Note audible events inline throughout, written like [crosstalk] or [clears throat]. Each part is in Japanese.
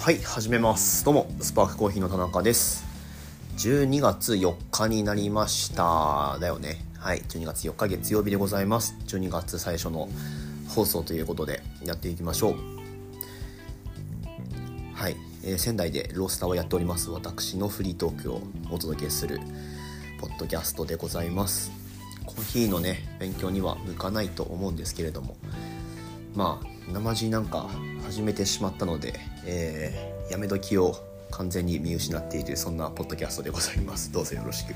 はい始めます。どうもスパークコーヒーの田中です。12月4日になりました。だよね。はい12月4日月曜日でございます。12月最初の放送ということでやっていきましょう。はい、えー仙台でロースターをやっております。私のフリートークをお届けするポッドキャストでございます。コーヒーのね勉強には向かないと思うんですけれども。まあ生地なんか始めてしまったので、えーやめ時を完全に見失っているそんなポッドキャストでございます。[laughs] どうぞよろしく。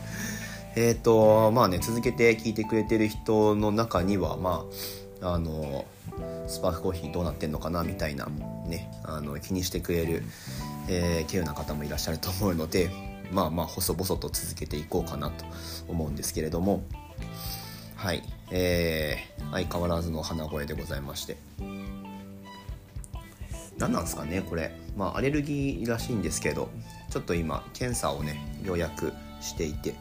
えっ、とまあね続けて聞いてくれてる人の中にはまああのスパークコーヒーどうなってんのかなみたいなねあの気にしてくれる、えー、稀有な方もいらっしゃると思うのでまあまあ細々と続けていこうかなと思うんですけれども。はい、えー、相変わらずの鼻声でございまして。何なんですかねこれ。まあアレルギーらしいんですけどちょっと今検査をねようやくしていて、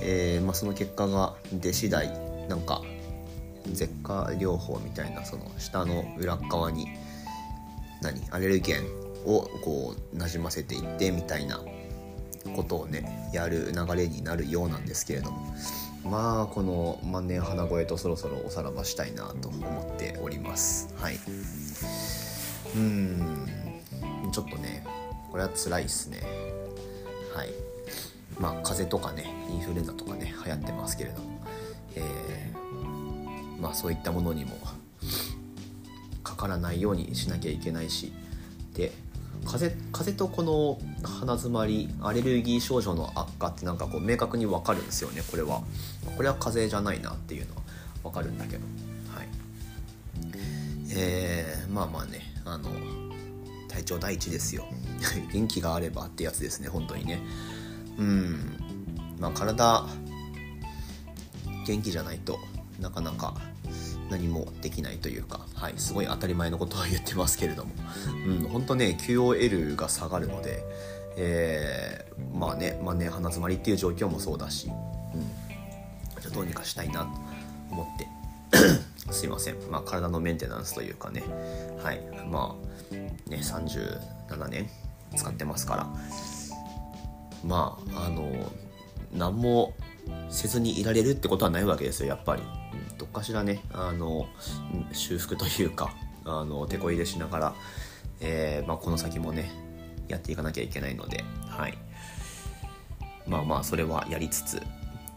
えーまあ、その結果が出次第なんか舌下療法みたいなその舌の裏側に何アレルゲンをこうなじませていってみたいなことをねやる流れになるようなんですけれどもまあこの万年鼻声とそろそろおさらばしたいなと思っております。はい。うん。ちょっとねこれは辛いっすね。はい。まあ風邪とかねインフルエンザとかね流行ってますけれど。もえーまあそういったものにもかからないようにしなきゃいけないし。で風邪風とこの鼻づまりアレルギー症状の悪化ってなんかこう明確に分かるんですよねこれは。これは風邪じゃないなっていうのは分かるんだけど。はい。えー、まあまあね。あの体調第一ですよ。[laughs] 元気があればってやつですね本当にね。うん。まあ体元気じゃないとなかなか何もできないというか、はい、すごい当たり前のことは言ってますけれども、[laughs] うん、本当ね QOL が下がるので、えーまあね万年鼻づまりっていう状況もそうだし、うん、じゃどうにかしたいなと思ってすいません、まあ、体のメンテナンスというかね。はい。まあね37年使ってますから。まああの何もせずにいられるってことはないわけですよやっぱり、どっかしらね。あの修復というかあの手こ入れしながら、えーまあ、この先もねやっていかなきゃいけないので。はい。まあまあそれはやりつつ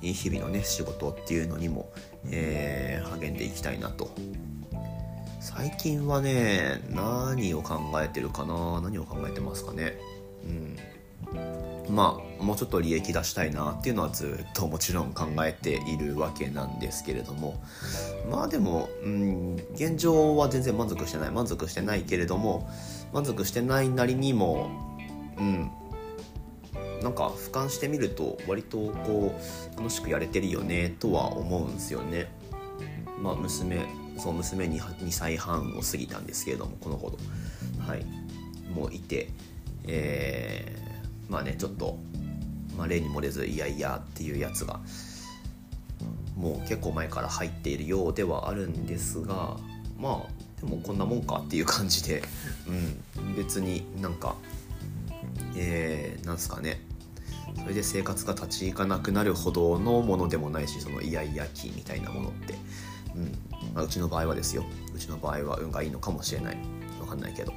日々のね仕事っていうのにも、えー励んでいきたいなと。最近はね何を考えてるかな？何を考えてますかね？うん。まあもうちょっと利益出したいなっていうのはずっともちろん考えているわけなんですけれども。まあでも、うん、現状は全然満足してない。満足してないけれども満足してないなりにもうんなんか俯瞰してみると割とこう楽しくやれてるよねとは思うんですよね。まあ娘そう娘に2歳半を過ぎたんですけれどもこの頃。はい。もういてえーまあねちょっと、まあ、例に漏れずいやいやっていうやつがもう結構前から入っているようではあるんですがまあでもこんなもんかっていう感じで、うん、別になんかえー、なんすかね。それで生活が立ち行かなくなるほどのものでもないしそのイヤイヤ期みたいなものって、うん。まあ、うちの場合はですよ。うちの場合は運がいいのかもしれない。わかんないけど。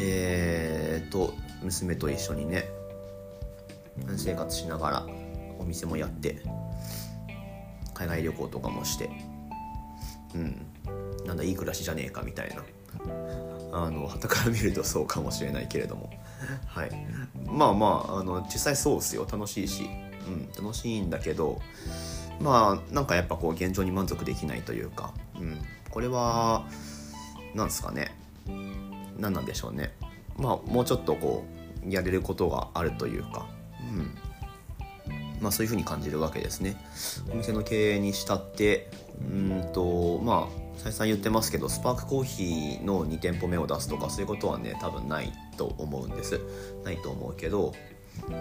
えーと娘と一緒にね生活しながらお店もやって海外旅行とかもして。うん。なんだいい暮らしじゃねえかみたいな。あの傍から見るとそうかもしれないけれども。はい。まあまああの実際そうですよ。楽しいし、うん、楽しいんだけどまあなんかやっぱこう現状に満足できないというか、うん、これはなんですかね。何なんでしょうね。まあもうちょっとこうやれることがあるというか、うん。まあ、そういうふうに感じるわけですね。お店の経営にしたってうんとまあ再三言ってますけどスパークコーヒーの2店舗目を出すとかそういうことはね多分ないと思うんです。ないと思うけど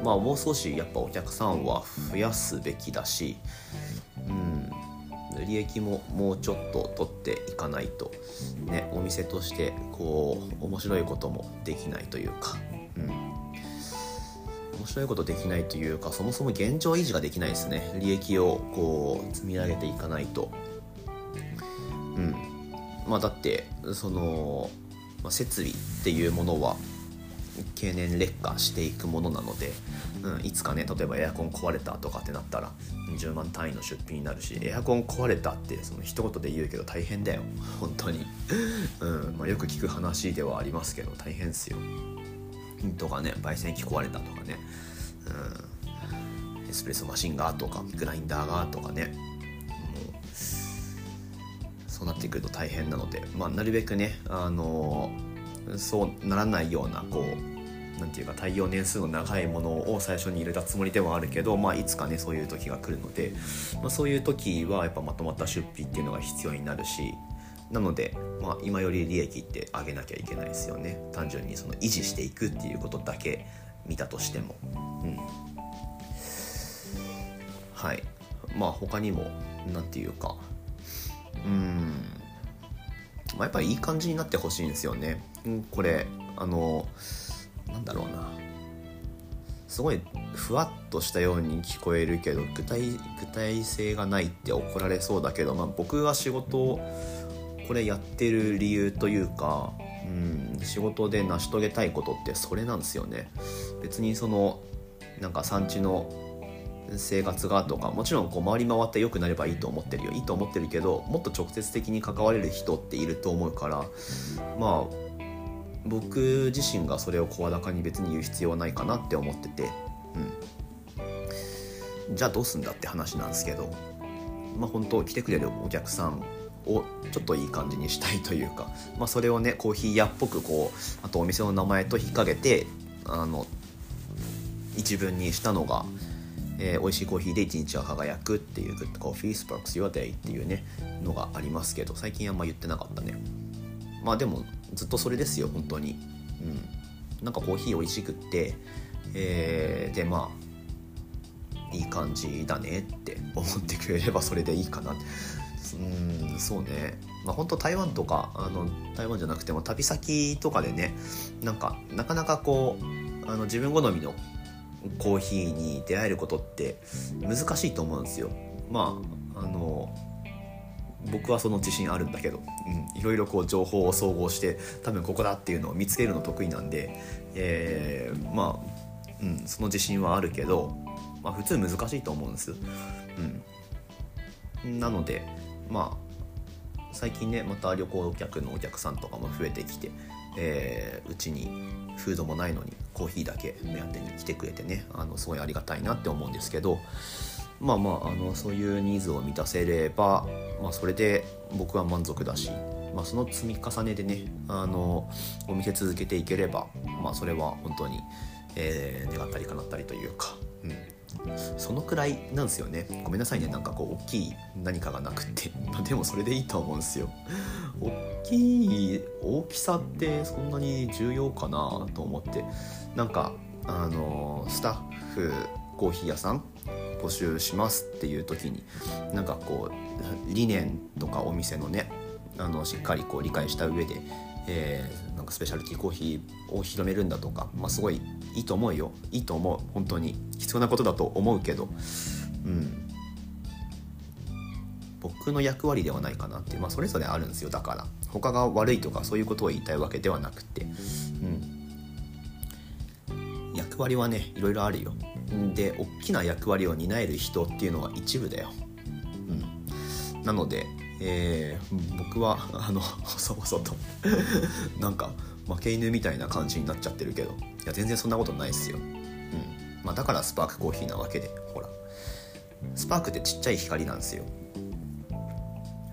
まあもう少しやっぱお客さんは増やすべきだしうん利益ももうちょっと取っていかないとねお店としてこう面白いこともできないというか面白いことできないというかそもそも現状維持ができないですね。利益をこう積み上げていかないと。うん。まあだってその、まあ、設備っていうものは経年劣化していくものなので、うん、いつかね例えばエアコン壊れたとかってなったら10万単位の出費になるしエアコン壊れたってその一言で言うけど大変だよ。本当に、うん。まあ、よく聞く話ではありますけど大変っすよ。とかね焙煎機壊れたとかね、うん、エスプレッソマシンがとかグラインダーがとかね。もうそうなってくると大変なので、まあ、なるべくねあのそうならないようなこうなんていうか耐用年数の長いものを最初に入れたつもりではあるけど、まあ、いつかねそういう時が来るので、まあ、そういう時はやっぱまとまった出費っていうのが必要になるしなので、まあ、今より利益って上げなきゃいけないですよね。単純にその維持していくっていうことだけ見たとしても。うん。はい。まあ他にも何て言うか。うん。まあ、やっぱりいい感じになってほしいんですよね。うんこれあのなんだろうな。すごいふわっとしたように聞こえるけど具体具体性がないって怒られそうだけど、まあ、僕が仕事をこれやってる理由というか、うん、仕事で成し遂げたいことってそれなんですよね。別にそのなんか産地の生活がとかもちろんこう回り回って良くなればいいと思ってるよいいと思ってるけどもっと直接的に関われる人っていると思うからまあ僕自身がそれを声高に別に言う必要はないかなって思ってて、うん、じゃあどうすんだって話なんですけどまあ本当来てくれるお客さんをちょっといい感じにしたいというか、[laughs] まあ、それをねコーヒー屋っぽくこうあとお店の名前と引っ掛けてあの一文にしたのがえー、美味しいコーヒーで一日は輝くっていう Good Coffee Sparks Your Day っていうねのがありますけど最近あんま言ってなかったね。まあでもずっとそれですよ本当に。うん。なんかコーヒー美味しくってえー、でまあいい感じだねって思ってくれればそれでいいかな。うんそうねまあ本当台湾とかあの台湾じゃなくても旅先とかでねなんかなかなかこうあの自分好みのコーヒーに出会えることって難しいと思うんですよ。まああの僕はその自信あるんだけど、うん、いろいろこう情報を総合して多分ここだっていうのを見つけるの得意なんで、えー、まあ、うん、その自信はあるけど、まあ、普通難しいと思うんです。うん、なのでまあ最近ねまた旅行客のお客さんとかも増えてきて、えー、うちにフードもないのにコーヒーだけ目当てに来てくれてねあのすごいありがたいなって思うんですけどまあまああのそういうニーズを満たせれば、まあ、それで僕は満足だし、まあ、その積み重ねでねあのお店続けていければ、まあ、それは本当に、えー、願ったり叶ったりというか、そのくらいなんですよね。ごめんなさいね。なんかこう大きい何かがなくて、[laughs] ま、でもそれでいいと思うんですよ。[laughs] 大きい大きさってそんなに重要かなと思って。なんかあのスタッフコーヒー屋さん募集しますっていう時になんかこう理念とかお店のねあのしっかりこう理解した上でえー、なんかスペシャルティーコーヒーを広めるんだとか、まあ、すごいいいと思うよ。いいと思う。本当に。必要なことだと思うけど、うん、僕の役割ではないかなって、まあ、それぞれあるんですよ。だから。他が悪いとかそういうことを言いたいわけではなくて、うん、役割はねいろいろあるよ。で大きな役割を担える人っていうのは一部だよ、うん、なのでえー、僕はあの細々と [laughs] なんか負け犬みたいな感じになっちゃってるけどいや全然そんなことないっすよ、うん。まあ、だからスパークコーヒーなわけでほら。スパークってちっちゃい光なんですよ。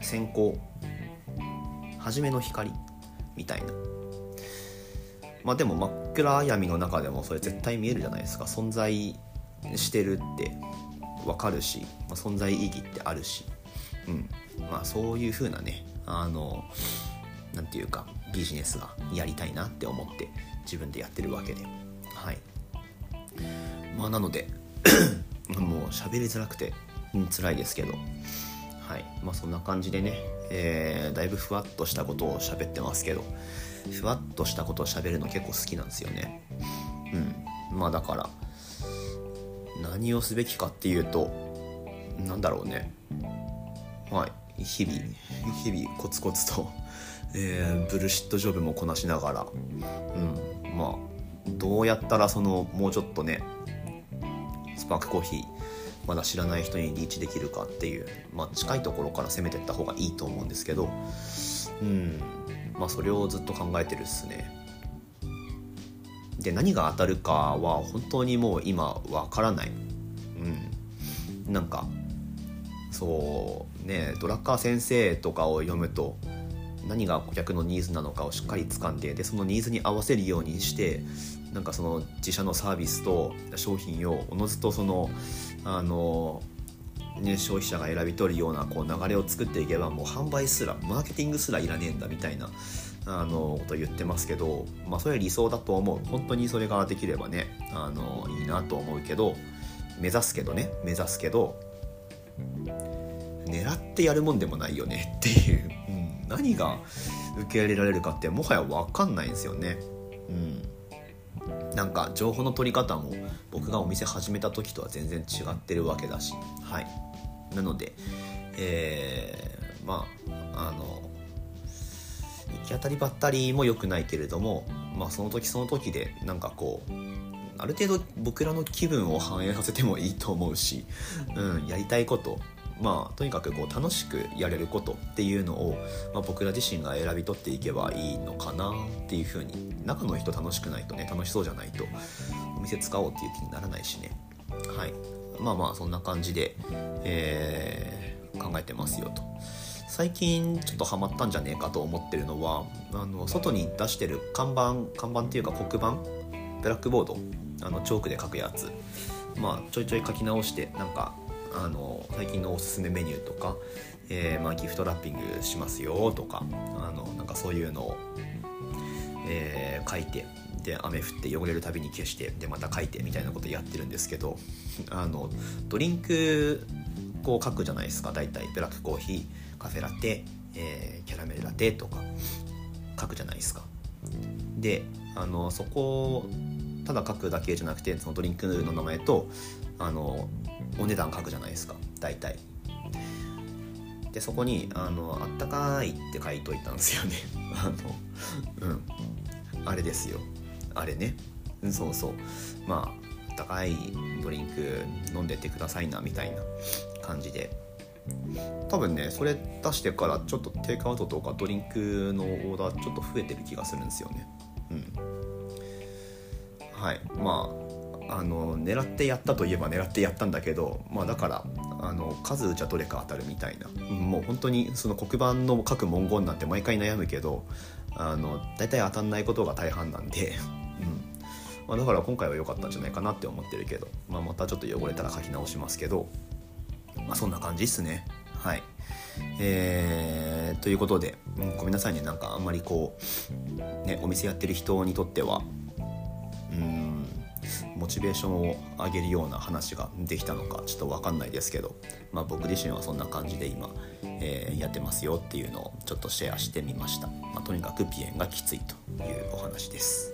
先光初めの光みたいな。まあでも真っ暗闇の中でもそれ絶対見えるじゃないですか。存在してるってわかるし、まあ、存在意義ってあるし。うん。まあそういう風なねあの何て言うかビジネスがやりたいなって思って自分でやってるわけで。はい。まあなので [clears throat] もう喋りづらくて、うん、辛いですけど。はい。まあそんな感じでね、えー、だいぶふわっとしたことを喋ってますけど。ふわっとしたことを喋るの結構好きなんですよね。うん。まあだから何をすべきかっていうとなんだろうね。はい。日々日々コツコツと、[laughs] えー、ブルシットジョブもこなしながら。うん。まあどうやったらそのもうちょっとねスパークコーヒーまだ知らない人にリーチできるかっていう、まあ、近いところから攻めていった方がいいと思うんですけど。うん。まあそれをずっと考えてるっすね。で何が当たるかは本当にもう今わからない。うん。なんかそうねドラッカー先生とかを読むと何が顧客のニーズなのかをしっかり掴んででそのニーズに合わせるようにしてなんかその自社のサービスと商品をおのずとそのあの、ね、消費者が選び取るようなこう流れを作っていけばもう販売すらマーケティングすらいらねえんだみたいなあのこと言ってますけど、まあ、それは理想だと思う。本当にそれができればねあのいいなと思うけど目指すけどね目指すけど狙ってやるもんでもないよねっていう、うん、何が受け入れられるかってもはや分かんないんですよね。うん。なんか情報の取り方も僕がお店始めた時とは全然違ってるわけだし。はい。なのでえー、まああの行き当たりばったりも良くないけれどもまあその時その時でなんかこうある程度僕らの気分を反映させてもいいと思うし、うん、やりたいことまあ、とにかくこう楽しくやれることっていうのを、まあ、僕ら自身が選び取っていけばいいのかなっていうふうに中の人楽しくないとね楽しそうじゃないとお店使おうっていう気にならないしね。はい。まあまあそんな感じで、えー、考えてますよと。最近ちょっとハマったんじゃねえかと思ってるのはあの外に出してる看板看板っていうか黒板ブラックボードあのチョークで書くやつ。まあちょいちょい書き直してなんかあの最近のおすすめメニューとか、えー、まあ、ギフトラッピングしますよとかあのなんかそういうのを、えー、書いてで雨降って汚れるたびに消してでまた書いてみたいなことやってるんですけどあのドリンクこう書くじゃないですか大体ブラックコーヒーカフェラテ、えー、キャラメルラテとか書くじゃないですか。であのそこただ書くだけじゃなくてそのドリンクの名前とあのお値段書くじゃないですか。大体。でそこにあの「あったかい」って書いといたんですよね。[laughs] あのうん。あれですよ。あれね。そうそう。まああったかいドリンク飲んでってくださいなみたいな感じで。多分ねそれ出してからちょっとテイクアウトとかドリンクのオーダーちょっと増えてる気がするんですよね。うん。はい。まああの狙ってやったといえば狙ってやったんだけど、まあ、だからあの数じゃどれか当たるみたいな。もう本当にその黒板の各文言なんて毎回悩むけどあの大体当たんないことが大半なんで、[laughs] うん。まあ、だから今回は良かったんじゃないかなって思ってるけど、まあ、またちょっと汚れたら書き直しますけど、まあ、そんな感じっすね。はい。えー、ということで、うん、ごめんなさいね。なんかあんまりこう、ね、お店やってる人にとっては。うん。モチベーションを上げるような話ができたのかちょっと分かんないですけど、まあ、僕自身はそんな感じで今、えー、やってますよっていうのをちょっとシェアしてみました、まあ、とにかくピエンがきついというお話です。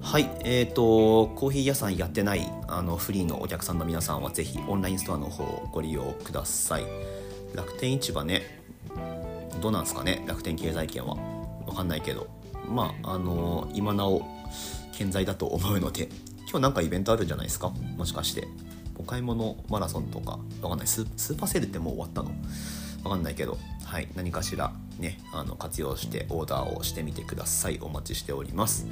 はいえーと、コーヒー屋さんやってないあのフリーのお客さんの皆さんは是非オンラインストアの方をご利用ください。楽天市場ねどうなんですかね？楽天経済圏は。分かんないけど。まああの今なお健在だと思うので今日なんかイベントあるんじゃないですか？もしかして。お買い物マラソンとか。わかんない。スーパーセールってもう終わったの？わかんないけど。はい。何かしらねあの活用してオーダーをしてみてください。お待ちしております。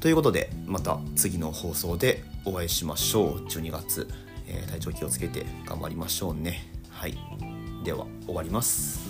ということでまた次の放送でお会いしましょう。12月、えー、体調気をつけて頑張りましょうね。はい。では終わります。